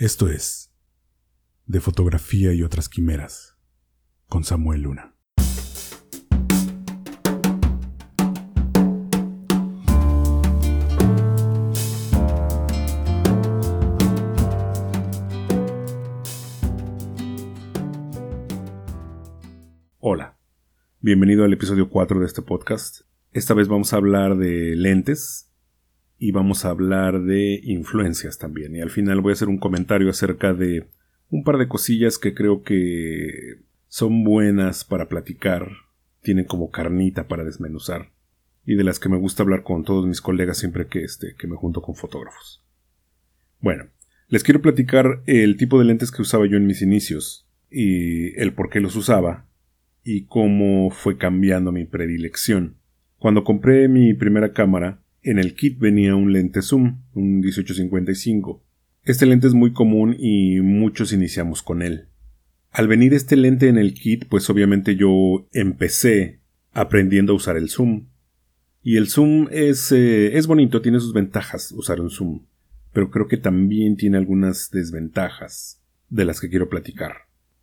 Esto es De Fotografía y otras Quimeras con Samuel Luna. Hola, bienvenido al episodio 4 de este podcast. Esta vez vamos a hablar de lentes y vamos a hablar de influencias también. Y al final voy a hacer un comentario acerca de un par de cosillas que creo que son buenas para platicar, tienen como carnita para desmenuzar y de las que me gusta hablar con todos mis colegas siempre que este, que me junto con fotógrafos. Bueno, les quiero platicar el tipo de lentes que usaba yo en mis inicios y el por qué los usaba y cómo fue cambiando mi predilección. Cuando compré mi primera cámara, en el kit venía un lente zoom, un 1855. Este lente es muy común y muchos iniciamos con él. Al venir este lente en el kit, pues obviamente yo empecé aprendiendo a usar el zoom. Y el zoom es, eh, es bonito, tiene sus ventajas usar un zoom, pero creo que también tiene algunas desventajas de las que quiero platicar.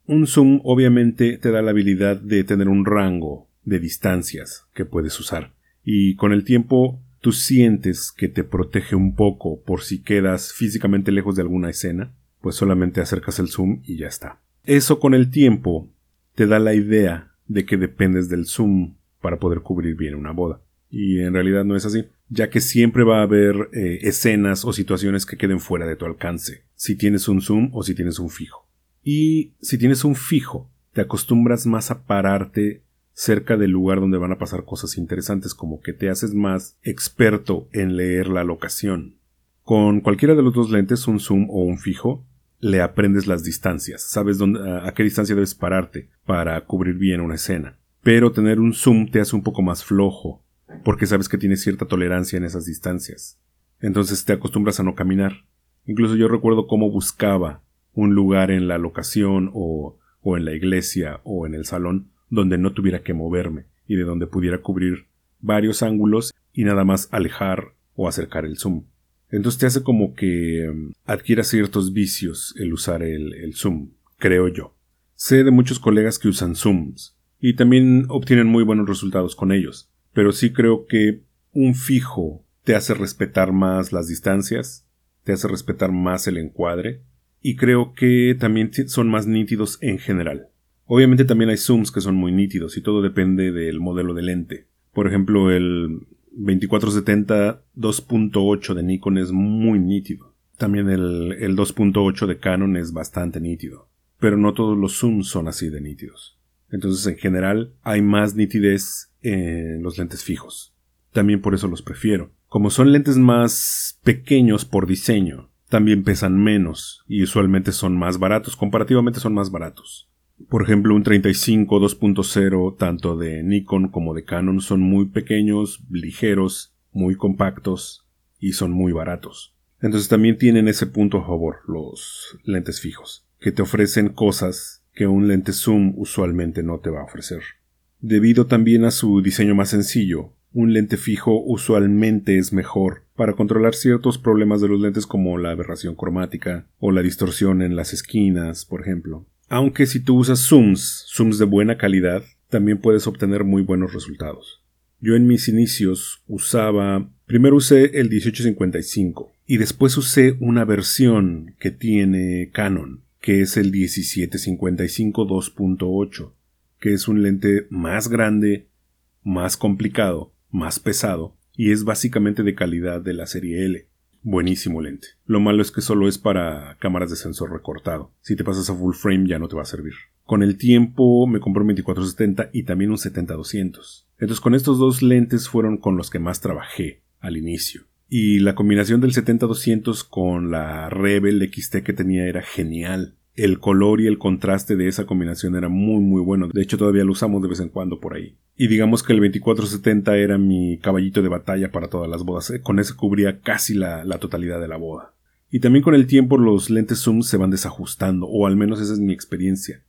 Un zoom obviamente te da la habilidad de tener un rango de distancias que puedes usar y con el tiempo tú sientes que te protege un poco por si quedas físicamente lejos de alguna escena, pues solamente acercas el zoom y ya está. Eso con el tiempo te da la idea de que dependes del zoom para poder cubrir bien una boda. Y en realidad no es así, ya que siempre va a haber eh, escenas o situaciones que queden fuera de tu alcance, si tienes un zoom o si tienes un fijo. Y si tienes un fijo, te acostumbras más a pararte cerca del lugar donde van a pasar cosas interesantes, como que te haces más experto en leer la locación. Con cualquiera de los dos lentes, un zoom o un fijo, le aprendes las distancias, sabes dónde, a qué distancia debes pararte para cubrir bien una escena. Pero tener un zoom te hace un poco más flojo, porque sabes que tienes cierta tolerancia en esas distancias. Entonces te acostumbras a no caminar. Incluso yo recuerdo cómo buscaba un lugar en la locación o, o en la iglesia o en el salón donde no tuviera que moverme y de donde pudiera cubrir varios ángulos y nada más alejar o acercar el zoom. Entonces te hace como que mm, adquiera ciertos vicios el usar el, el zoom, creo yo. Sé de muchos colegas que usan zooms y también obtienen muy buenos resultados con ellos, pero sí creo que un fijo te hace respetar más las distancias, te hace respetar más el encuadre y creo que también son más nítidos en general. Obviamente también hay zooms que son muy nítidos y todo depende del modelo de lente. Por ejemplo, el 2470 2.8 de Nikon es muy nítido. También el, el 2.8 de Canon es bastante nítido. Pero no todos los zooms son así de nítidos. Entonces, en general, hay más nitidez en los lentes fijos. También por eso los prefiero. Como son lentes más pequeños por diseño, también pesan menos y usualmente son más baratos. Comparativamente son más baratos. Por ejemplo, un 35 2.0 tanto de Nikon como de Canon son muy pequeños, ligeros, muy compactos y son muy baratos. Entonces también tienen ese punto a favor los lentes fijos, que te ofrecen cosas que un lente zoom usualmente no te va a ofrecer. Debido también a su diseño más sencillo, un lente fijo usualmente es mejor para controlar ciertos problemas de los lentes como la aberración cromática o la distorsión en las esquinas, por ejemplo. Aunque si tú usas zooms, zooms de buena calidad, también puedes obtener muy buenos resultados. Yo en mis inicios usaba, primero usé el 1855 y después usé una versión que tiene Canon, que es el 1755 2.8, que es un lente más grande, más complicado, más pesado y es básicamente de calidad de la serie L. Buenísimo lente. Lo malo es que solo es para cámaras de sensor recortado. Si te pasas a full frame ya no te va a servir. Con el tiempo me compré un 2470 y también un 70-200. Entonces con estos dos lentes fueron con los que más trabajé al inicio. Y la combinación del 70-200 con la Rebel XT que tenía era genial el color y el contraste de esa combinación era muy muy bueno. De hecho todavía lo usamos de vez en cuando por ahí. Y digamos que el 2470 era mi caballito de batalla para todas las bodas. ¿eh? Con ese cubría casi la, la totalidad de la boda. Y también con el tiempo los lentes zoom se van desajustando, o al menos esa es mi experiencia.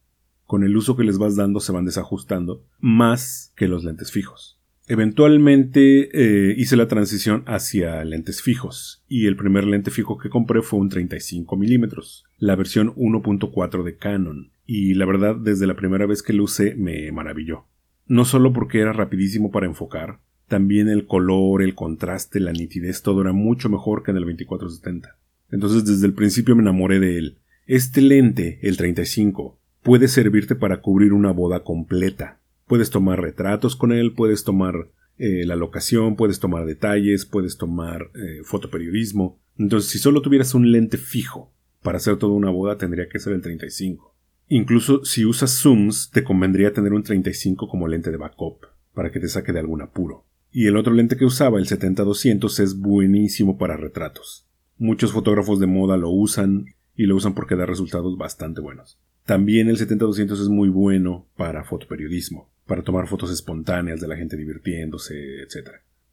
Con el uso que les vas dando se van desajustando más que los lentes fijos. Eventualmente eh, hice la transición hacia lentes fijos y el primer lente fijo que compré fue un 35 milímetros, la versión 1.4 de Canon, y la verdad desde la primera vez que lo usé me maravilló. No solo porque era rapidísimo para enfocar, también el color, el contraste, la nitidez, todo era mucho mejor que en el 2470. Entonces desde el principio me enamoré de él. Este lente, el 35, puede servirte para cubrir una boda completa. Puedes tomar retratos con él, puedes tomar eh, la locación, puedes tomar detalles, puedes tomar eh, fotoperiodismo. Entonces, si solo tuvieras un lente fijo para hacer toda una boda, tendría que ser el 35. Incluso si usas zooms, te convendría tener un 35 como lente de backup, para que te saque de algún apuro. Y el otro lente que usaba, el 70-200, es buenísimo para retratos. Muchos fotógrafos de moda lo usan y lo usan porque da resultados bastante buenos. También el 70-200 es muy bueno para fotoperiodismo, para tomar fotos espontáneas de la gente divirtiéndose, etc.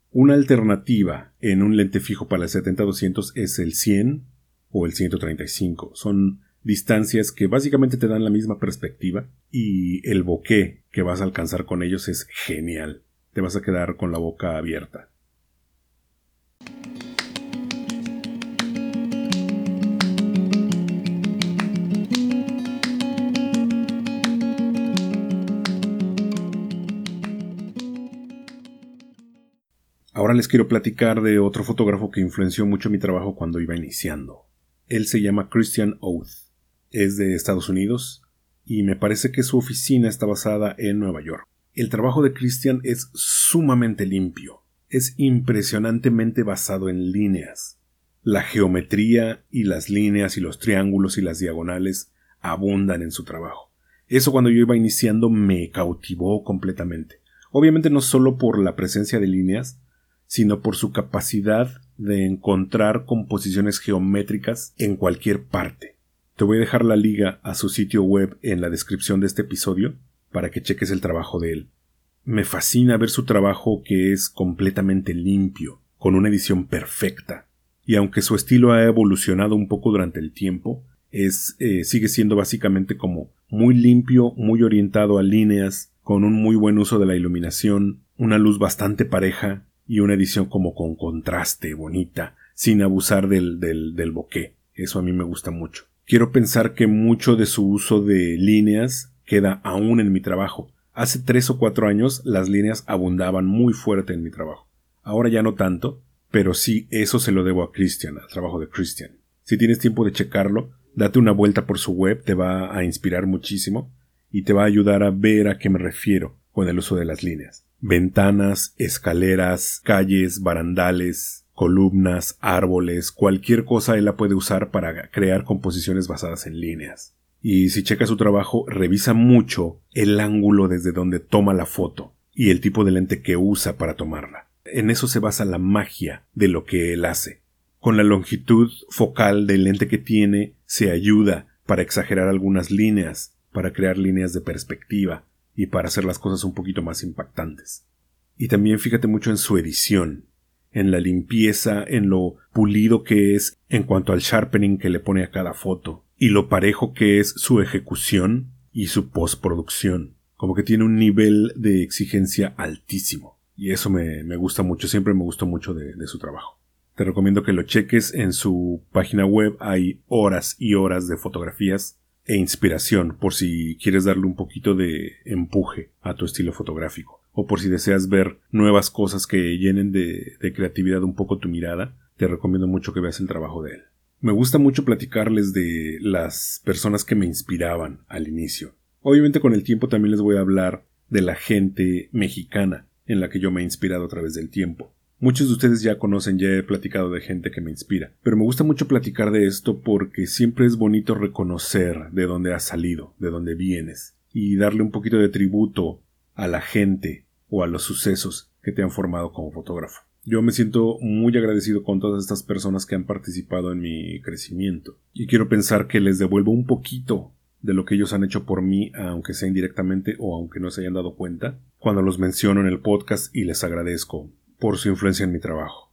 Una alternativa en un lente fijo para el 70-200 es el 100 o el 135. Son distancias que básicamente te dan la misma perspectiva y el bokeh que vas a alcanzar con ellos es genial. Te vas a quedar con la boca abierta. Ahora les quiero platicar de otro fotógrafo que influenció mucho mi trabajo cuando iba iniciando. Él se llama Christian Oath. Es de Estados Unidos y me parece que su oficina está basada en Nueva York. El trabajo de Christian es sumamente limpio. Es impresionantemente basado en líneas. La geometría y las líneas y los triángulos y las diagonales abundan en su trabajo. Eso cuando yo iba iniciando me cautivó completamente. Obviamente no solo por la presencia de líneas, sino por su capacidad de encontrar composiciones geométricas en cualquier parte. Te voy a dejar la liga a su sitio web en la descripción de este episodio para que cheques el trabajo de él. Me fascina ver su trabajo que es completamente limpio, con una edición perfecta. Y aunque su estilo ha evolucionado un poco durante el tiempo, es, eh, sigue siendo básicamente como muy limpio, muy orientado a líneas, con un muy buen uso de la iluminación, una luz bastante pareja y una edición como con contraste, bonita, sin abusar del, del, del bokeh. Eso a mí me gusta mucho. Quiero pensar que mucho de su uso de líneas queda aún en mi trabajo. Hace tres o cuatro años las líneas abundaban muy fuerte en mi trabajo. Ahora ya no tanto, pero sí eso se lo debo a Christian, al trabajo de Christian. Si tienes tiempo de checarlo, date una vuelta por su web, te va a inspirar muchísimo y te va a ayudar a ver a qué me refiero con el uso de las líneas ventanas, escaleras, calles, barandales, columnas, árboles, cualquier cosa él la puede usar para crear composiciones basadas en líneas. Y si checa su trabajo, revisa mucho el ángulo desde donde toma la foto y el tipo de lente que usa para tomarla. En eso se basa la magia de lo que él hace. Con la longitud focal del lente que tiene, se ayuda para exagerar algunas líneas, para crear líneas de perspectiva, y para hacer las cosas un poquito más impactantes. Y también fíjate mucho en su edición, en la limpieza, en lo pulido que es en cuanto al sharpening que le pone a cada foto, y lo parejo que es su ejecución y su postproducción. Como que tiene un nivel de exigencia altísimo. Y eso me, gusta mucho, siempre me gustó mucho de su trabajo. Te recomiendo que lo cheques en su página web, hay horas y horas de fotografías e inspiración por si quieres darle un poquito de empuje a tu estilo fotográfico o por si deseas ver nuevas cosas que llenen de, creatividad un poco tu mirada, te recomiendo mucho que veas el trabajo de él. Me gusta mucho platicarles de las personas que me inspiraban al inicio. Obviamente con el tiempo también les voy a hablar de la gente mexicana en la que yo me he inspirado a través del tiempo. Muchos de ustedes ya conocen, ya he platicado de gente que me inspira, pero me gusta mucho platicar de esto porque siempre es bonito reconocer de dónde has salido, de dónde vienes, y darle un poquito de tributo a la gente o a los sucesos que te han formado como fotógrafo. Yo me siento muy agradecido con todas estas personas que han participado en mi crecimiento, y quiero pensar que les devuelvo un poquito de lo que ellos han hecho por mí, aunque sea indirectamente o aunque no se hayan dado cuenta, cuando los menciono en el podcast y les agradezco por su influencia en mi trabajo.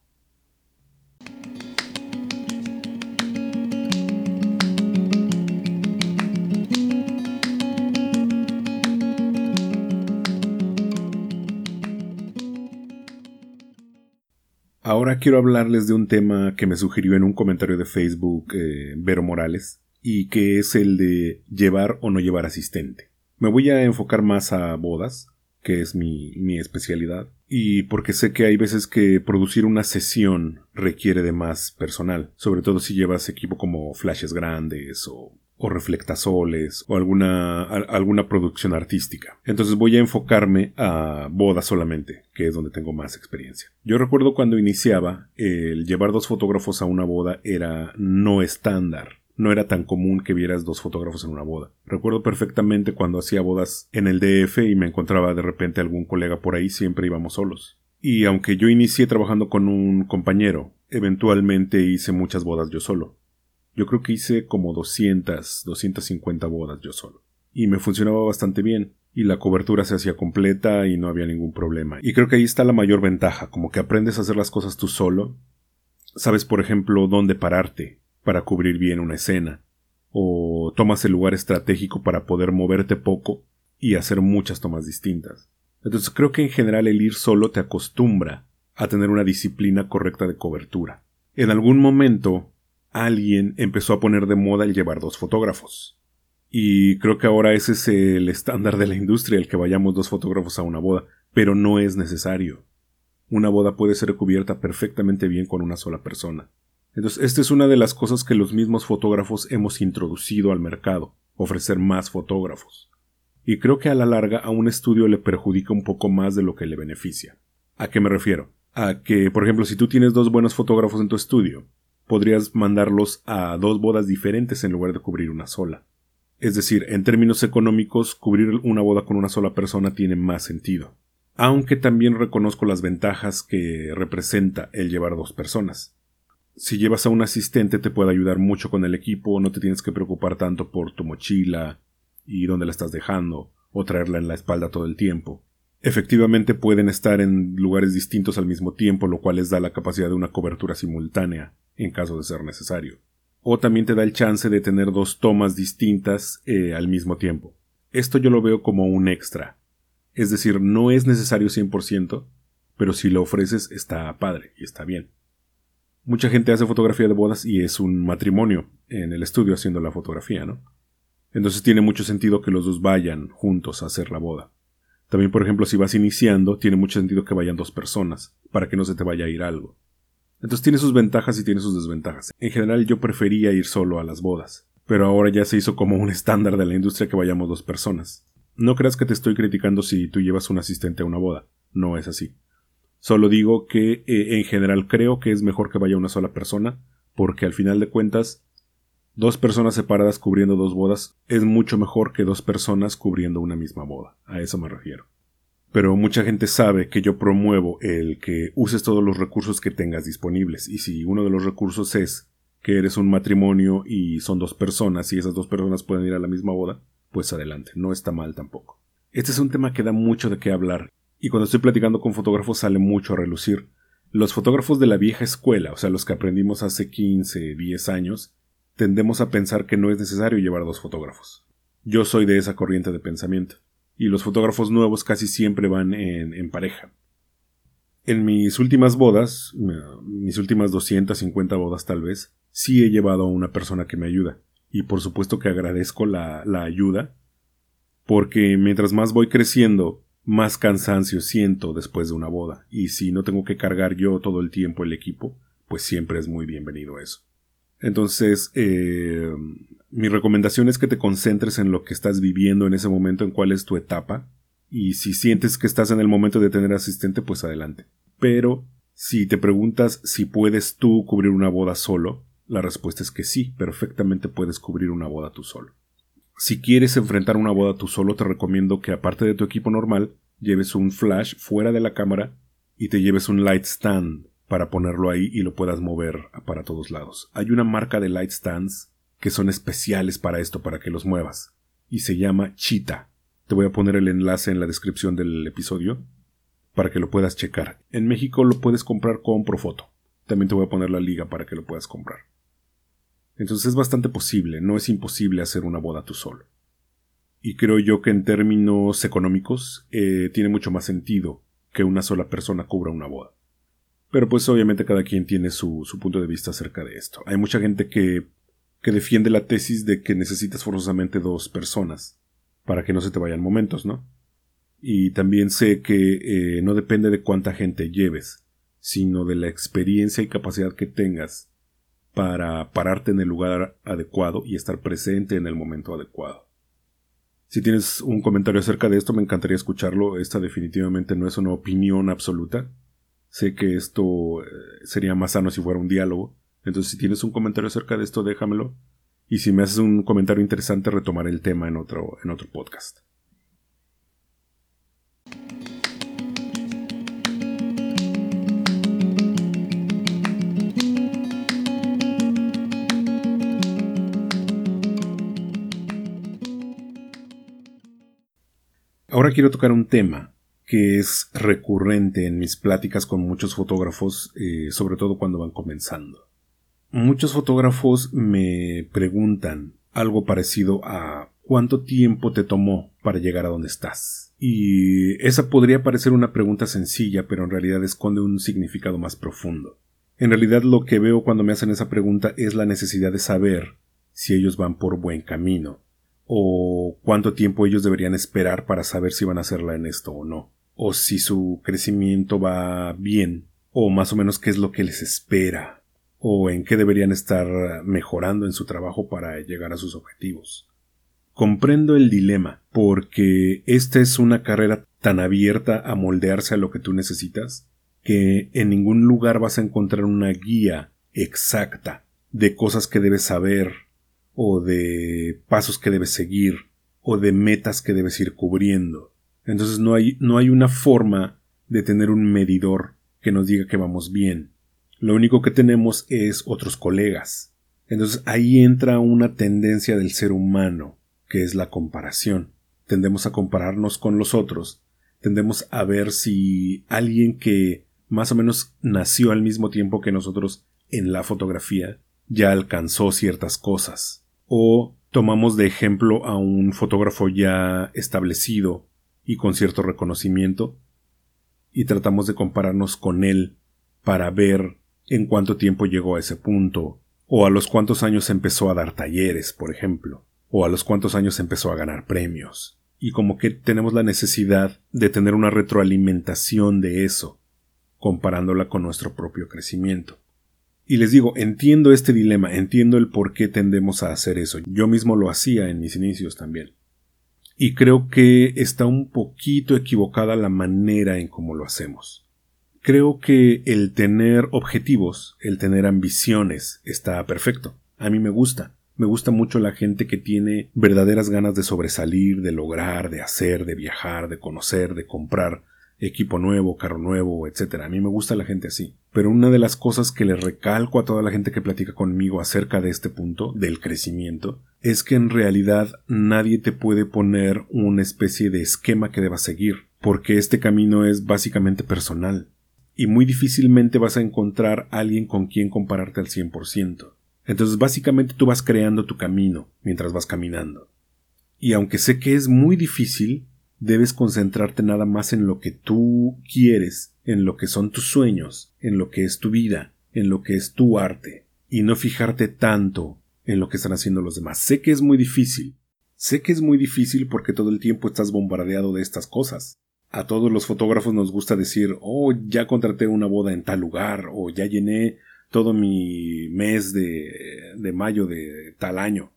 Ahora quiero hablarles de un tema que me sugirió en un comentario de Facebook eh, Vero Morales, y que es el de llevar o no llevar asistente. Me voy a enfocar más a bodas, que es mi, mi especialidad, y porque sé que hay veces que producir una sesión requiere de más personal, sobre todo si llevas equipo como flashes grandes o o reflectasoles o alguna, alguna producción artística. Entonces voy a enfocarme a bodas solamente, que es donde tengo más experiencia. Yo recuerdo cuando iniciaba, el llevar dos fotógrafos a una boda era no estándar. No era tan común que vieras dos fotógrafos en una boda. Recuerdo perfectamente cuando hacía bodas en el DF y me encontraba de repente algún colega por ahí, siempre íbamos solos. Y aunque yo inicié trabajando con un compañero, eventualmente hice muchas bodas yo solo. Yo creo que hice como 200, 250 bodas yo solo. Y me funcionaba bastante bien. Y la cobertura se hacía completa y no había ningún problema. Y creo que ahí está la mayor ventaja, como que aprendes a hacer las cosas tú solo. Sabes, por ejemplo, dónde pararte para cubrir bien una escena. O tomas el lugar estratégico para poder moverte poco y hacer muchas tomas distintas. Entonces creo que en general el ir solo te acostumbra a tener una disciplina correcta de cobertura. En algún momento alguien empezó a poner de moda el llevar dos fotógrafos. Y creo que ahora ese es el estándar de la industria, el que vayamos dos fotógrafos a una boda, pero no es necesario. Una boda puede ser cubierta perfectamente bien con una sola persona. Entonces, esta es una de las cosas que los mismos fotógrafos hemos introducido al mercado, ofrecer más fotógrafos. Y creo que a la larga a un estudio le perjudica un poco más de lo que le beneficia. ¿A qué me refiero? A que, por ejemplo, si tú tienes dos buenos fotógrafos en tu estudio, podrías mandarlos a dos bodas diferentes en lugar de cubrir una sola. Es decir, en términos económicos, cubrir una boda con una sola persona tiene más sentido. Aunque también reconozco las ventajas que representa el llevar dos personas. Si llevas a un asistente te puede ayudar mucho con el equipo, no te tienes que preocupar tanto por tu mochila y dónde la estás dejando, o traerla en la espalda todo el tiempo. Efectivamente pueden estar en lugares distintos al mismo tiempo, lo cual les da la capacidad de una cobertura simultánea, en caso de ser necesario. O también te da el chance de tener dos tomas distintas eh, al mismo tiempo. Esto yo lo veo como un extra. Es decir, no es necesario 100%, pero si lo ofreces está padre y está bien. Mucha gente hace fotografía de bodas y es un matrimonio en el estudio haciendo la fotografía, ¿no? Entonces tiene mucho sentido que los dos vayan juntos a hacer la boda. También, por ejemplo, si vas iniciando, tiene mucho sentido que vayan dos personas, para que no se te vaya a ir algo. Entonces tiene sus ventajas y tiene sus desventajas. En general yo prefería ir solo a las bodas, pero ahora ya se hizo como un estándar de la industria que vayamos dos personas. No creas que te estoy criticando si tú llevas un asistente a una boda, no es así. Solo digo que eh, en general creo que es mejor que vaya una sola persona, porque al final de cuentas, dos personas separadas cubriendo dos bodas es mucho mejor que dos personas cubriendo una misma boda. A eso me refiero pero mucha gente sabe que yo promuevo el que uses todos los recursos que tengas disponibles. Y si uno de los recursos es que eres un matrimonio y son dos personas y esas dos personas pueden ir a la misma boda, pues adelante, no está mal tampoco. Este es un tema que da mucho de qué hablar, y cuando estoy platicando con fotógrafos sale mucho a relucir. Los fotógrafos de la vieja escuela, o sea, los que aprendimos hace 15, 10 años, tendemos a pensar que no es necesario llevar dos fotógrafos. Yo soy de esa corriente de pensamiento y los fotógrafos nuevos casi siempre van en, pareja. En mis últimas bodas, mis últimas 250 bodas tal vez, sí he llevado a una persona que me ayuda. Y por supuesto que agradezco la, la ayuda, porque mientras más voy creciendo, más cansancio siento después de una boda. Y si no tengo que cargar yo todo el tiempo el equipo, pues siempre es muy bienvenido eso. Entonces, eh, mi recomendación es que te concentres en lo que estás viviendo en ese momento, en cuál es tu etapa. Y si sientes que estás en el momento de tener asistente, pues adelante. Pero si te preguntas si puedes tú cubrir una boda solo, la respuesta es que sí, perfectamente puedes cubrir una boda tú solo. Si quieres enfrentar una boda tú solo, te recomiendo que aparte de tu equipo normal, lleves un flash fuera de la cámara y te lleves un light stand para ponerlo ahí y lo puedas mover para todos lados. Hay una marca de light stands que son especiales para esto, para que los muevas, y se llama Cheetah. Te voy a poner el enlace en la descripción del episodio para que lo puedas checar. En México lo puedes comprar con Profoto. También te voy a poner la liga para que lo puedas comprar. Entonces es bastante posible, no es imposible hacer una boda tú solo. Y creo yo que en términos económicos eh, tiene mucho más sentido que una sola persona cubra una boda. Pero pues obviamente cada quien tiene su, su punto de vista acerca de esto. Hay mucha gente que, que defiende la tesis de que necesitas forzosamente dos personas para que no se te vayan momentos, ¿no? Y también sé que eh, no depende de cuánta gente lleves, sino de la experiencia y capacidad que tengas para pararte en el lugar adecuado y estar presente en el momento adecuado. Si tienes un comentario acerca de esto, me encantaría escucharlo. Esta definitivamente no es una opinión absoluta. Sé que esto eh, sería más sano si fuera un diálogo. Entonces, si tienes un comentario acerca de esto, déjamelo. Y si me haces un comentario interesante, retomaré el tema en otro, en otro podcast. Ahora quiero tocar un tema que es recurrente en mis pláticas con muchos fotógrafos, eh, sobre todo cuando van comenzando. Muchos fotógrafos me preguntan algo parecido a ¿cuánto tiempo te tomó para llegar a donde estás? Y esa podría parecer una pregunta sencilla, pero en realidad esconde un significado más profundo. En realidad lo que veo cuando me hacen esa pregunta es la necesidad de saber si ellos van por buen camino, o cuánto tiempo ellos deberían esperar para saber si van a hacerla en esto o no, o si su crecimiento va bien, o más o menos qué es lo que les espera, o en qué deberían estar mejorando en su trabajo para llegar a sus objetivos. Comprendo el dilema, porque esta es una carrera tan abierta a moldearse a lo que tú necesitas, que en ningún lugar vas a encontrar una guía exacta de cosas que debes saber o de pasos que debes seguir o de metas que debes ir cubriendo. Entonces no hay, no hay una forma de tener un medidor que nos diga que vamos bien. Lo único que tenemos es otros colegas. Entonces ahí entra una tendencia del ser humano, que es la comparación. Tendemos a compararnos con los otros. Tendemos a ver si alguien que más o menos nació al mismo tiempo que nosotros en la fotografía ya alcanzó ciertas cosas o tomamos de ejemplo a un fotógrafo ya establecido y con cierto reconocimiento y tratamos de compararnos con él para ver en cuánto tiempo llegó a ese punto, o a los cuántos años empezó a dar talleres, por ejemplo, o a los cuántos años empezó a ganar premios. Y como que tenemos la necesidad de tener una retroalimentación de eso, comparándola con nuestro propio crecimiento. Y les digo, entiendo este dilema, entiendo el por qué tendemos a hacer eso. Yo mismo lo hacía en mis inicios también. Y creo que está un poquito equivocada la manera en cómo lo hacemos. Creo que el tener objetivos, el tener ambiciones, está perfecto. A mí me gusta. Me gusta mucho la gente que tiene verdaderas ganas de sobresalir, de lograr, de hacer, de viajar, de conocer, de comprar, equipo nuevo, carro nuevo, etcétera. A mí me gusta la gente así. Pero una de las cosas que le recalco a toda la gente que platica conmigo acerca de este punto, del crecimiento, es que en realidad nadie te puede poner una especie de esquema que debas seguir, porque este camino es básicamente personal. Y muy difícilmente vas a encontrar alguien con quien compararte al 100%. Entonces básicamente tú vas creando tu camino mientras vas caminando. Y aunque sé que es muy difícil, debes concentrarte nada más en lo que tú quieres, en lo que son tus sueños, en lo que es tu vida, en lo que es tu arte, y no fijarte tanto en lo que están haciendo los demás. Sé que es muy difícil. Sé que es muy difícil porque todo el tiempo estás bombardeado de estas cosas. A todos los fotógrafos nos gusta decir, oh, ya contraté una boda en tal lugar, o ya llené todo mi mes de, de mayo de tal año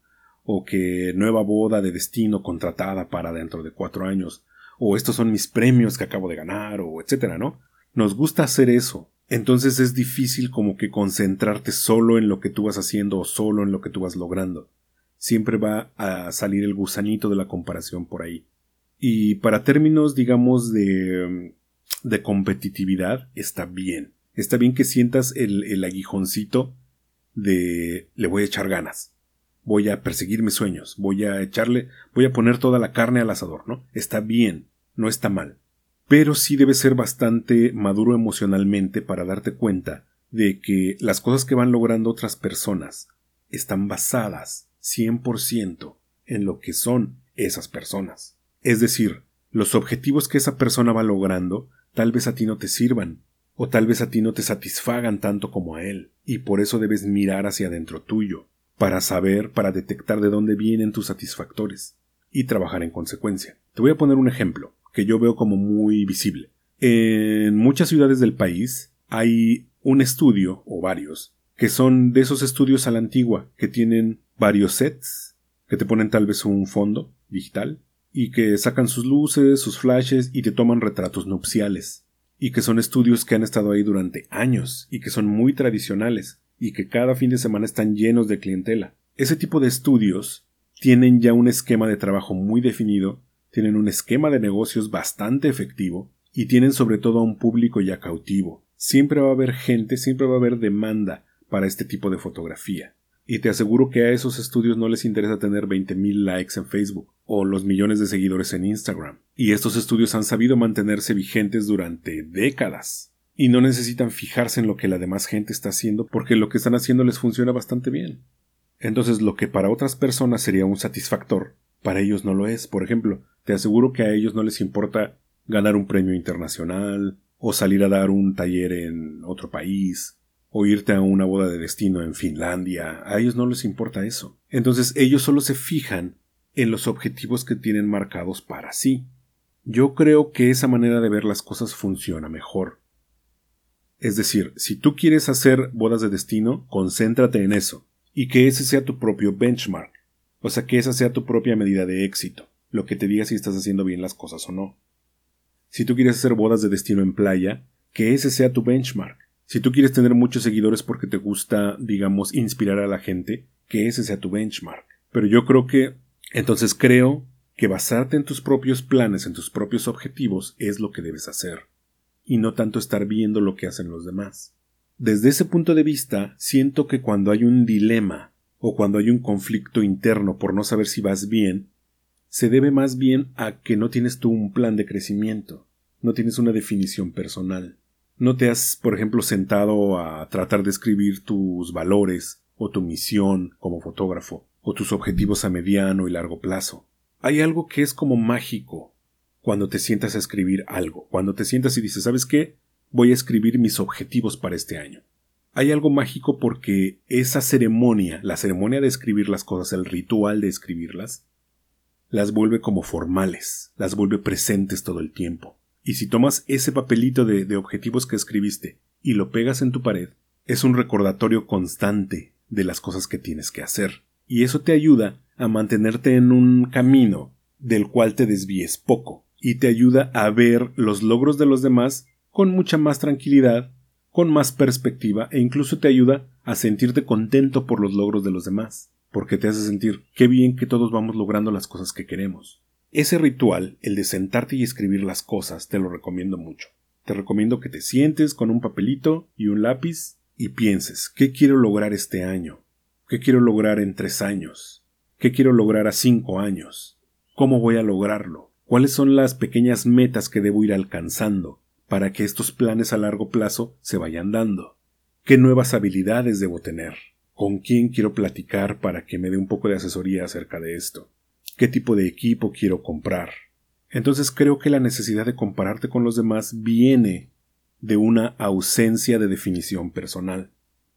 o que nueva boda de destino contratada para dentro de cuatro años, o estos son mis premios que acabo de ganar, o etcétera, ¿no? Nos gusta hacer eso. Entonces es difícil como que concentrarte solo en lo que tú vas haciendo o solo en lo que tú vas logrando. Siempre va a salir el gusanito de la comparación por ahí. Y para términos, digamos, de, de competitividad, está bien. Está bien que sientas el, el aguijoncito de le voy a echar ganas voy a perseguir mis sueños, voy a echarle, voy a poner toda la carne al asador, ¿no? Está bien, no está mal. Pero sí debe ser bastante maduro emocionalmente para darte cuenta de que las cosas que van logrando otras personas están basadas 100% en lo que son esas personas. Es decir, los objetivos que esa persona va logrando tal vez a ti no te sirvan, o tal vez a ti no te satisfagan tanto como a él, y por eso debes mirar hacia adentro tuyo, para saber, para detectar de dónde vienen tus satisfactores, y trabajar en consecuencia. Te voy a poner un ejemplo, que yo veo como muy visible. En muchas ciudades del país hay un estudio, o varios, que son de esos estudios a la antigua, que tienen varios sets, que te ponen tal vez un fondo digital, y que sacan sus luces, sus flashes y te toman retratos nupciales y que son estudios que han estado ahí durante años y que son muy tradicionales y que cada fin de semana están llenos de clientela. Ese tipo de estudios tienen ya un esquema de trabajo muy definido, tienen un esquema de negocios bastante efectivo y tienen sobre todo a un público ya cautivo. Siempre va a haber gente, siempre va a haber demanda para este tipo de fotografía. Y te aseguro que a esos estudios no les interesa tener 20.000 likes en Facebook o los millones de seguidores en Instagram. Y estos estudios han sabido mantenerse vigentes durante décadas. Y no necesitan fijarse en lo que la demás gente está haciendo porque lo que están haciendo les funciona bastante bien. Entonces lo que para otras personas sería un satisfactor, para ellos no lo es. Por ejemplo, te aseguro que a ellos no les importa ganar un premio internacional o salir a dar un taller en otro país o irte a una boda de destino en Finlandia. A ellos no les importa eso. Entonces ellos solo se fijan en los objetivos que tienen marcados para sí. Yo creo que esa manera de ver las cosas funciona mejor. Es decir, si tú quieres hacer bodas de destino, concéntrate en eso, y que ese sea tu propio benchmark, o sea, que esa sea tu propia medida de éxito, lo que te diga si estás haciendo bien las cosas o no. Si tú quieres hacer bodas de destino en playa, que ese sea tu benchmark. Si tú quieres tener muchos seguidores porque te gusta, digamos, inspirar a la gente, que ese sea tu benchmark. Pero yo creo que, entonces creo que basarte en tus propios planes, en tus propios objetivos, es lo que debes hacer, y no tanto estar viendo lo que hacen los demás. Desde ese punto de vista, siento que cuando hay un dilema o cuando hay un conflicto interno por no saber si vas bien, se debe más bien a que no tienes tú un plan de crecimiento, no tienes una definición personal. ¿No te has, por ejemplo, sentado a tratar de escribir tus valores o tu misión como fotógrafo o tus objetivos a mediano y largo plazo? Hay algo que es como mágico cuando te sientas a escribir algo, cuando te sientas y dices, ¿sabes qué? Voy a escribir mis objetivos para este año. Hay algo mágico porque esa ceremonia, la ceremonia de escribir las cosas, el ritual de escribirlas, las vuelve como formales, las vuelve presentes todo el tiempo. Y si tomas ese papelito de, objetivos que escribiste y lo pegas en tu pared, es un recordatorio constante de las cosas que tienes que hacer. Y eso te ayuda a mantenerte en un camino del cual te desvíes poco y te ayuda a ver los logros de los demás con mucha más tranquilidad, con más perspectiva e incluso te ayuda a sentirte contento por los logros de los demás, porque te hace sentir qué bien que todos vamos logrando las cosas que queremos. Ese ritual, el de sentarte y escribir las cosas, te lo recomiendo mucho. Te recomiendo que te sientes con un papelito y un lápiz y pienses ¿qué quiero lograr este año? ¿Qué quiero lograr en tres años? ¿Qué quiero lograr a cinco años? ¿Cómo voy a lograrlo? ¿Cuáles son las pequeñas metas que debo ir alcanzando para que estos planes a largo plazo se vayan dando? ¿Qué nuevas habilidades debo tener? ¿Con quién quiero platicar para que me dé un poco de asesoría acerca de esto? qué tipo de equipo quiero comprar. Entonces creo que la necesidad de compararte con los demás viene de una ausencia de definición personal.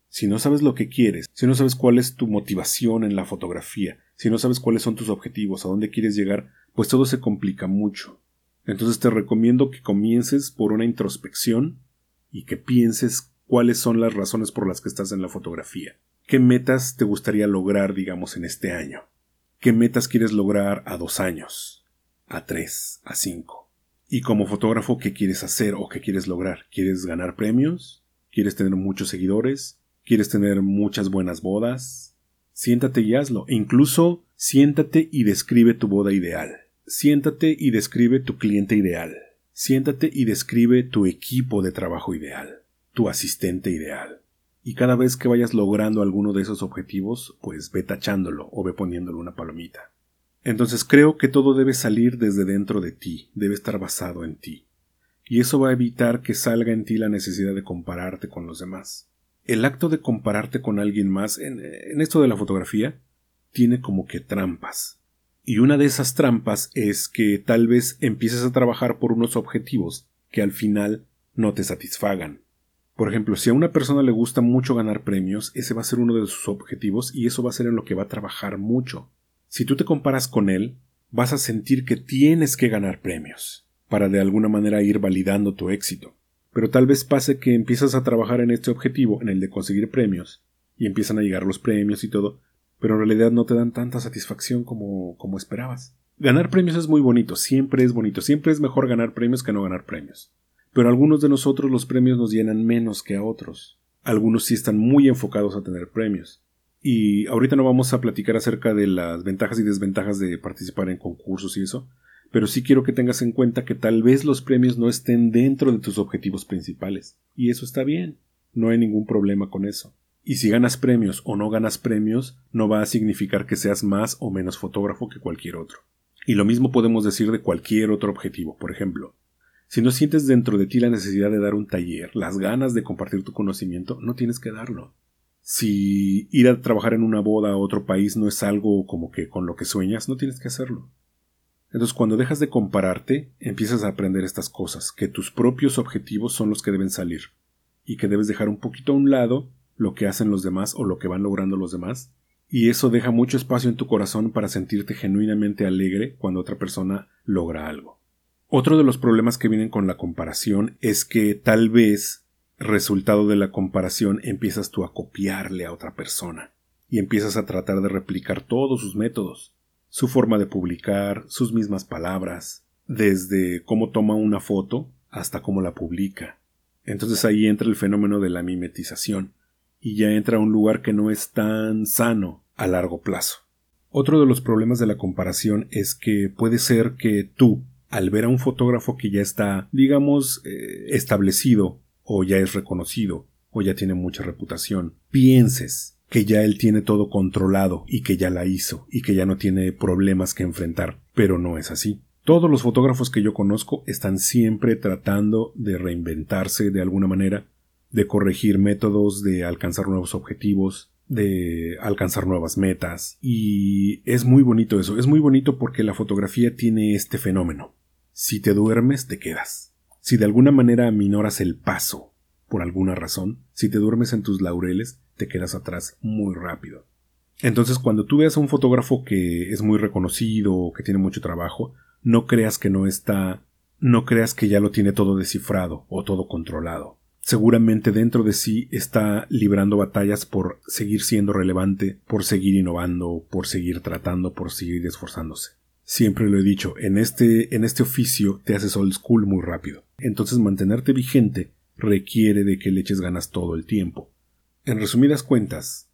Si no sabes lo que quieres, si no sabes cuál es tu motivación en la fotografía, si no sabes cuáles son tus objetivos, a dónde quieres llegar, pues todo se complica mucho. Entonces te recomiendo que comiences por una introspección y que pienses cuáles son las razones por las que estás en la fotografía. ¿Qué metas te gustaría lograr, digamos, en este año? ¿Qué metas quieres lograr a dos años? ¿A tres? ¿A cinco? Y como fotógrafo, ¿qué quieres hacer o qué quieres lograr? ¿Quieres ganar premios? ¿Quieres tener muchos seguidores? ¿Quieres tener muchas buenas bodas? Siéntate y hazlo. E incluso siéntate y describe tu boda ideal. Siéntate y describe tu cliente ideal. Siéntate y describe tu equipo de trabajo ideal, tu asistente ideal. Y cada vez que vayas logrando alguno de esos objetivos, pues ve tachándolo o ve poniéndole una palomita. Entonces creo que todo debe salir desde dentro de ti, debe estar basado en ti. Y eso va a evitar que salga en ti la necesidad de compararte con los demás. El acto de compararte con alguien más en, en esto de la fotografía tiene como que trampas. Y una de esas trampas es que tal vez empieces a trabajar por unos objetivos que al final no te satisfagan Por ejemplo, si a una persona le gusta mucho ganar premios, ese va a ser uno de sus objetivos y eso va a ser en lo que va a trabajar mucho. Si tú te comparas con él, vas a sentir que tienes que ganar premios para de alguna manera ir validando tu éxito. Pero tal vez pase que empiezas a trabajar en este objetivo, en el de conseguir premios, y empiezan a llegar los premios y todo, pero en realidad no te dan tanta satisfacción como, como esperabas. Ganar premios es muy bonito, siempre es bonito, siempre es mejor ganar premios que no ganar premios. Pero a algunos de nosotros los premios nos llenan menos que a otros. Algunos sí están muy enfocados a tener premios. Y ahorita no vamos a platicar acerca de las ventajas y desventajas de participar en concursos y eso, pero sí quiero que tengas en cuenta que tal vez los premios no estén dentro de tus objetivos principales. Y eso está bien, no hay ningún problema con eso. Y si ganas premios o no ganas premios, no va a significar que seas más o menos fotógrafo que cualquier otro. Y lo mismo podemos decir de cualquier otro objetivo. Por ejemplo, si no sientes dentro de ti la necesidad de dar un taller, las ganas de compartir tu conocimiento, no tienes que darlo. Si ir a trabajar en una boda a otro país no es algo como que con lo que sueñas, no tienes que hacerlo. Entonces cuando dejas de compararte, empiezas a aprender estas cosas, que tus propios objetivos son los que deben salir, y que debes dejar un poquito a un lado lo que hacen los demás o lo que van logrando los demás, y eso deja mucho espacio en tu corazón para sentirte genuinamente alegre cuando otra persona logra algo. Otro de los problemas que vienen con la comparación es que tal vez resultado de la comparación empiezas tú a copiarle a otra persona y empiezas a tratar de replicar todos sus métodos, su forma de publicar, sus mismas palabras, desde cómo toma una foto hasta cómo la publica. Entonces ahí entra el fenómeno de la mimetización y ya entra a un lugar que no es tan sano a largo plazo. Otro de los problemas de la comparación es que puede ser que tú, al ver a un fotógrafo que ya está, digamos, eh, establecido, o ya es reconocido, o ya tiene mucha reputación, pienses que ya él tiene todo controlado y que ya la hizo y que ya no tiene problemas que enfrentar, pero no es así. Todos los fotógrafos que yo conozco están siempre tratando de reinventarse de alguna manera de corregir métodos, de alcanzar nuevos objetivos, de alcanzar nuevas metas. Y es muy bonito eso, es muy bonito porque la fotografía tiene este fenómeno. Si te duermes, te quedas. Si de alguna manera aminoras el paso, por alguna razón, si te duermes en tus laureles, te quedas atrás muy rápido. Entonces, cuando tú veas a un fotógrafo que es muy reconocido que tiene mucho trabajo, no creas que no está, no creas que ya lo tiene todo descifrado o todo controlado seguramente dentro de sí está librando batallas por seguir siendo relevante, por seguir innovando, por seguir tratando, por seguir esforzándose. Siempre lo he dicho, en este, en este oficio te haces old school muy rápido. Entonces mantenerte vigente requiere de que le eches ganas todo el tiempo. En resumidas cuentas,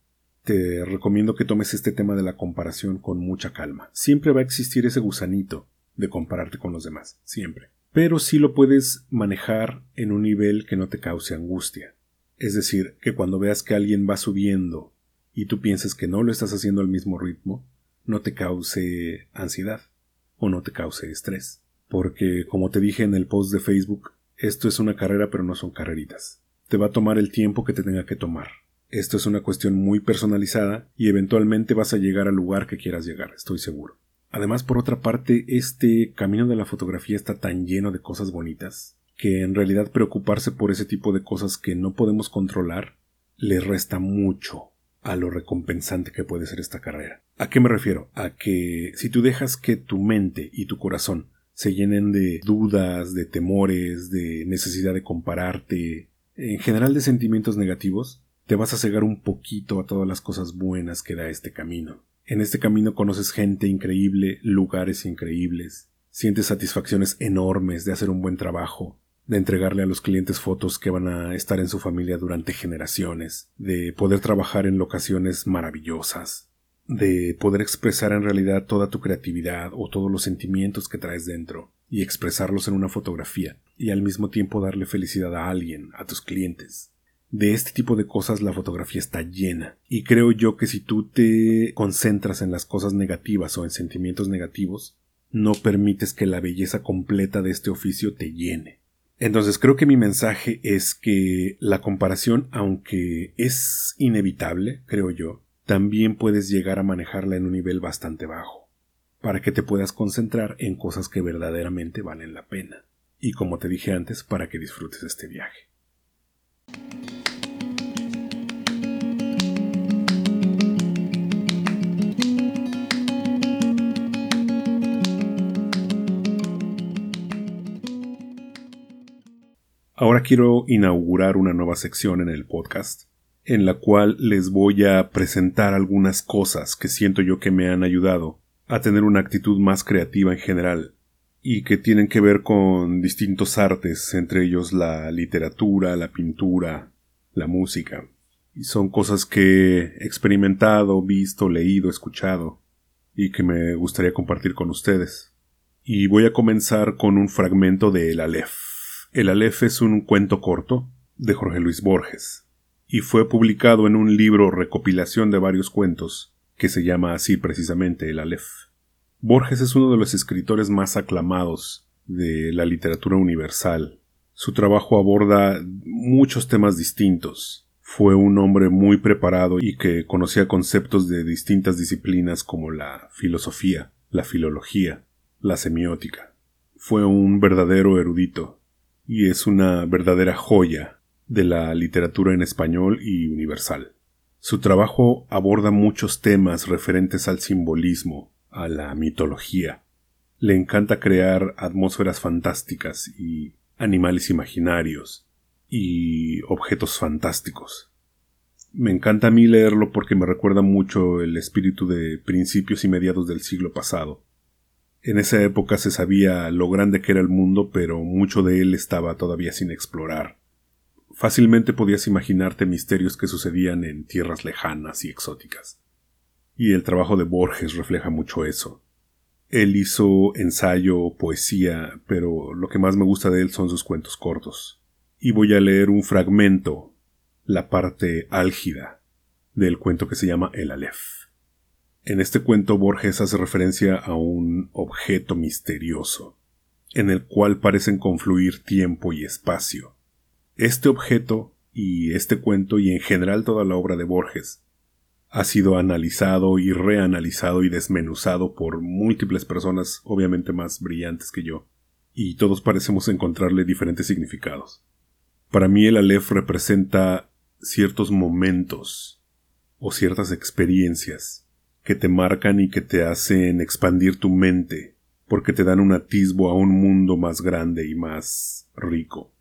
te recomiendo que tomes este tema de la comparación con mucha calma. Siempre va a existir ese gusanito de compararte con los demás, siempre pero sí lo puedes manejar en un nivel que no te cause angustia. Es decir, que cuando veas que alguien va subiendo y tú pienses que no lo estás haciendo al mismo ritmo, no te cause ansiedad o no te cause estrés. Porque, como te dije en el post de Facebook, esto es una carrera pero no son carreritas. Te va a tomar el tiempo que te tenga que tomar. Esto es una cuestión muy personalizada y eventualmente vas a llegar al lugar que quieras llegar, estoy seguro. Además, por otra parte, este camino de la fotografía está tan lleno de cosas bonitas que en realidad preocuparse por ese tipo de cosas que no podemos controlar le resta mucho a lo recompensante que puede ser esta carrera. ¿A qué me refiero? A que si tú dejas que tu mente y tu corazón se llenen de dudas, de temores, de necesidad de compararte, en general de sentimientos negativos, te vas a cegar un poquito a todas las cosas buenas que da este camino. En este camino conoces gente increíble, lugares increíbles, sientes satisfacciones enormes de hacer un buen trabajo, de entregarle a los clientes fotos que van a estar en su familia durante generaciones, de poder trabajar en locaciones maravillosas, de poder expresar en realidad toda tu creatividad o todos los sentimientos que traes dentro y expresarlos en una fotografía y al mismo tiempo darle felicidad a alguien, a tus clientes. De este tipo de cosas la fotografía está llena. Y creo yo que si tú te concentras en las cosas negativas o en sentimientos negativos, no permites que la belleza completa de este oficio te llene. Entonces creo que mi mensaje es que la comparación, aunque es inevitable, creo yo, también puedes llegar a manejarla en un nivel bastante bajo, para que te puedas concentrar en cosas que verdaderamente valen la pena, y como te dije antes, para que disfrutes este viaje. Ahora quiero inaugurar una nueva sección en el podcast, en la cual les voy a presentar algunas cosas que siento yo que me han ayudado a tener una actitud más creativa en general, y que tienen que ver con distintos artes, entre ellos la literatura, la pintura, la música. Y son cosas que he experimentado, visto, leído, escuchado, y que me gustaría compartir con ustedes. Y voy a comenzar con un fragmento de El Aleph. El Aleph es un cuento corto de Jorge Luis Borges y fue publicado en un libro recopilación de varios cuentos que se llama así precisamente El Aleph. Borges es uno de los escritores más aclamados de la literatura universal. Su trabajo aborda muchos temas distintos. Fue un hombre muy preparado y que conocía conceptos de distintas disciplinas como la filosofía, la filología, la semiótica. Fue un verdadero erudito y es una verdadera joya de la literatura en español y universal. Su trabajo aborda muchos temas referentes al simbolismo, a la mitología. Le encanta crear atmósferas fantásticas y animales imaginarios y objetos fantásticos. Me encanta a mí leerlo porque me recuerda mucho el espíritu de principios y mediados del siglo pasado, en esa época se sabía lo grande que era el mundo, pero mucho de él estaba todavía sin explorar. Fácilmente podías imaginarte misterios que sucedían en tierras lejanas y exóticas. Y el trabajo de Borges refleja mucho eso. Él hizo ensayo, poesía, pero lo que más me gusta de él son sus cuentos cortos. Y voy a leer un fragmento, la parte álgida, del cuento que se llama El Aleph. En este cuento Borges hace referencia a un objeto misterioso, en el cual parecen confluir tiempo y espacio. Este objeto y este cuento y en general toda la obra de Borges ha sido analizado y reanalizado y desmenuzado por múltiples personas, obviamente más brillantes que yo, y todos parecemos encontrarle diferentes significados. Para mí el Aleph representa ciertos momentos o ciertas experiencias que te marcan y que te hacen expandir tu mente, porque te dan un atisbo a un mundo más grande y más rico.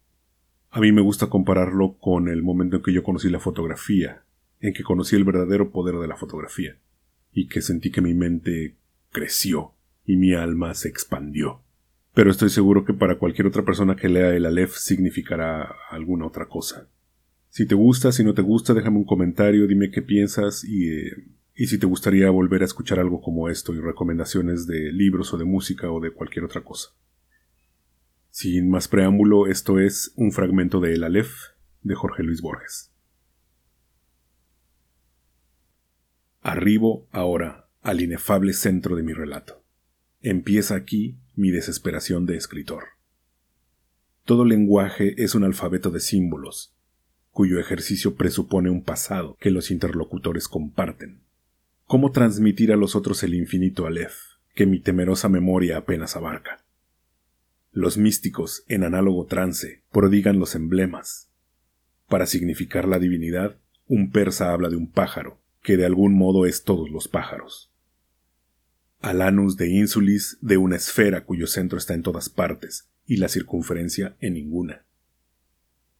A mí me gusta compararlo con el momento en que yo conocí la fotografía, en que conocí el verdadero poder de la fotografía, y que sentí que mi mente creció y mi alma se expandió. Pero estoy seguro que para cualquier otra persona que lea el Aleph significará alguna otra cosa. Si te gusta, si no te gusta, déjame un comentario, dime qué piensas y eh, y si te gustaría volver a escuchar algo como esto y recomendaciones de libros o de música o de cualquier otra cosa. Sin más preámbulo, esto es un fragmento de El Aleph de Jorge Luis Borges. Arribo ahora al inefable centro de mi relato. Empieza aquí mi desesperación de escritor. Todo lenguaje es un alfabeto de símbolos, cuyo ejercicio presupone un pasado que los interlocutores comparten. ¿Cómo transmitir a los otros el infinito Aleph, que mi temerosa memoria apenas abarca? Los místicos, en análogo trance, prodigan los emblemas. Para significar la divinidad, un persa habla de un pájaro, que de algún modo es todos los pájaros. Alanus de Insulis de una esfera cuyo centro está en todas partes y la circunferencia en ninguna.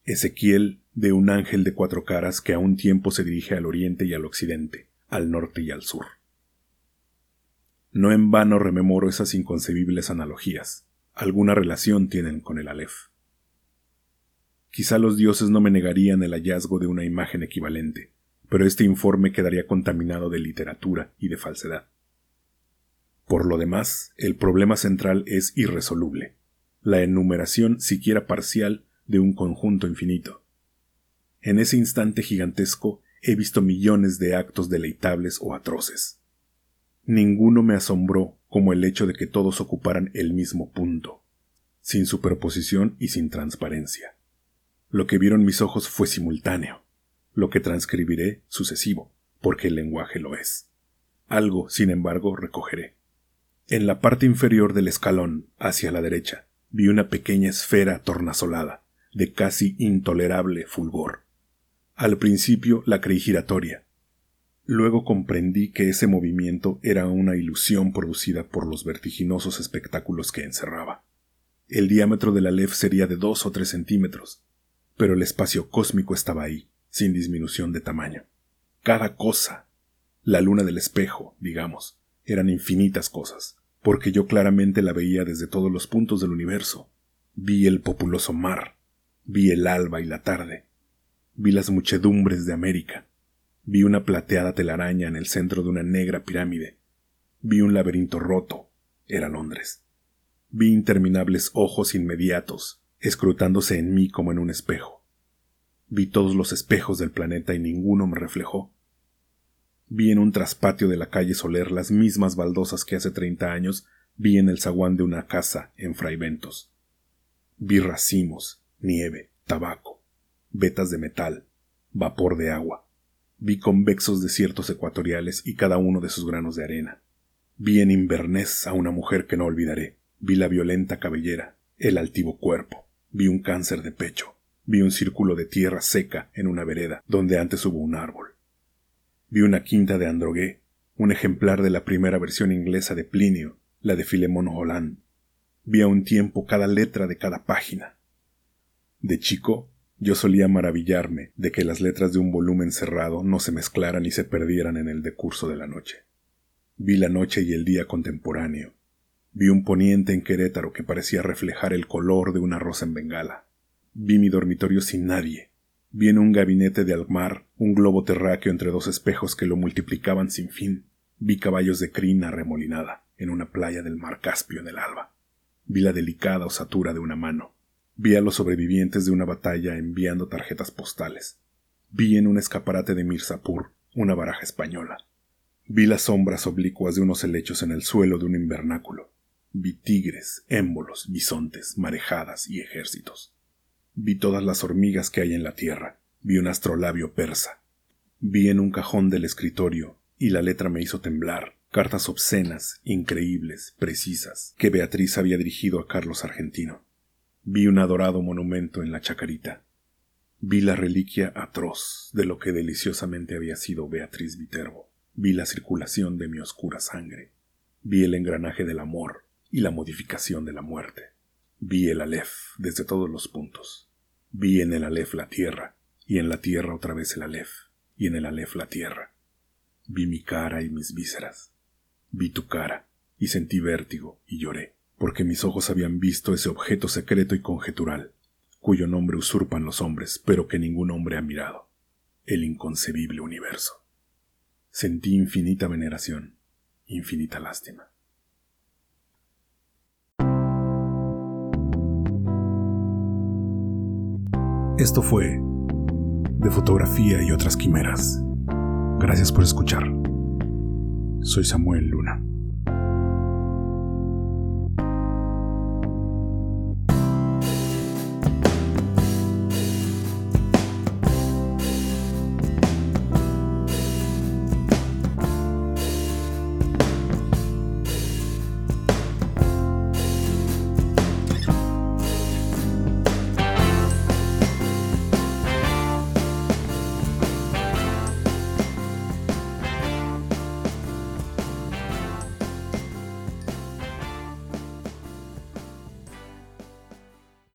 Ezequiel de un ángel de cuatro caras que a un tiempo se dirige al oriente y al occidente al norte y al sur. No en vano rememoro esas inconcebibles analogías. Alguna relación tienen con el Aleph. Quizá los dioses no me negarían el hallazgo de una imagen equivalente, pero este informe quedaría contaminado de literatura y de falsedad. Por lo demás, el problema central es irresoluble, la enumeración siquiera parcial de un conjunto infinito. En ese instante gigantesco he visto millones de actos deleitables o atroces. Ninguno me asombró como el hecho de que todos ocuparan el mismo punto, sin superposición y sin transparencia. Lo que vieron mis ojos fue simultáneo, lo que transcribiré sucesivo, porque el lenguaje lo es. Algo, sin embargo, recogeré. En la parte inferior del escalón, hacia la derecha, vi una pequeña esfera tornasolada, de casi intolerable fulgor Al principio la creí giratoria. Luego comprendí que ese movimiento era una ilusión producida por los vertiginosos espectáculos que encerraba. El diámetro de la LEF sería de dos o tres centímetros, pero el espacio cósmico estaba ahí, sin disminución de tamaño. Cada cosa, la luna del espejo, digamos, eran infinitas cosas, porque yo claramente la veía desde todos los puntos del universo. Vi el populoso mar, vi el alba y la tarde, vi las muchedumbres de América, vi una plateada telaraña en el centro de una negra pirámide, vi un laberinto roto, era Londres. Vi interminables ojos inmediatos, escrutándose en mí como en un espejo. Vi todos los espejos del planeta y ninguno me reflejó. Vi en un traspatio de la calle Soler las mismas baldosas que hace treinta años vi en el zaguán de una casa en Fraiventos. Vi racimos, nieve, tabaco, vetas de metal, vapor de agua. Vi convexos desiertos ecuatoriales y cada uno de sus granos de arena. Vi en Inverness a una mujer que no olvidaré. Vi la violenta cabellera, el altivo cuerpo. Vi un cáncer de pecho. Vi un círculo de tierra seca en una vereda donde antes hubo un árbol. Vi una quinta de Androgué, un ejemplar de la primera versión inglesa de Plinio, la de Filemón Holland. Vi a un tiempo cada letra de cada página. De chico, yo solía maravillarme de que las letras de un volumen cerrado no se mezclaran y se perdieran en el decurso de la noche. Vi la noche y el día contemporáneo. Vi un poniente en Querétaro que parecía reflejar el color de una rosa en Bengala. Vi mi dormitorio sin nadie. Vi en un gabinete de Almar un globo terráqueo entre dos espejos que lo multiplicaban sin fin. Vi caballos de crina remolinada en una playa del mar Caspio en el alba. Vi la delicada osatura de una mano. Vi a los sobrevivientes de una batalla enviando tarjetas postales. Vi en un escaparate de Mirzapur una baraja española. Vi las sombras oblicuas de unos helechos en el suelo de un invernáculo. Vi tigres, émbolos, bisontes, marejadas y ejércitos. Vi todas las hormigas que hay en la tierra. Vi un astrolabio persa. Vi en un cajón del escritorio, y la letra me hizo temblar, cartas obscenas, increíbles, precisas, que Beatriz había dirigido a Carlos Argentino. Vi un adorado monumento en la chacarita. Vi la reliquia atroz de lo que deliciosamente había sido Beatriz Viterbo. Vi la circulación de mi oscura sangre. Vi el engranaje del amor y la modificación de la muerte. Vi el Aleph desde todos los puntos. Vi en el Aleph la tierra, y en la tierra otra vez el Aleph, y en el Aleph la tierra. Vi mi cara y mis vísceras. Vi tu cara, y sentí vértigo, y lloré porque mis ojos habían visto ese objeto secreto y conjetural, cuyo nombre usurpan los hombres, pero que ningún hombre ha mirado, el inconcebible universo. Sentí infinita veneración, infinita lástima. Esto fue de fotografía y otras quimeras. Gracias por escuchar. Soy Samuel Luna.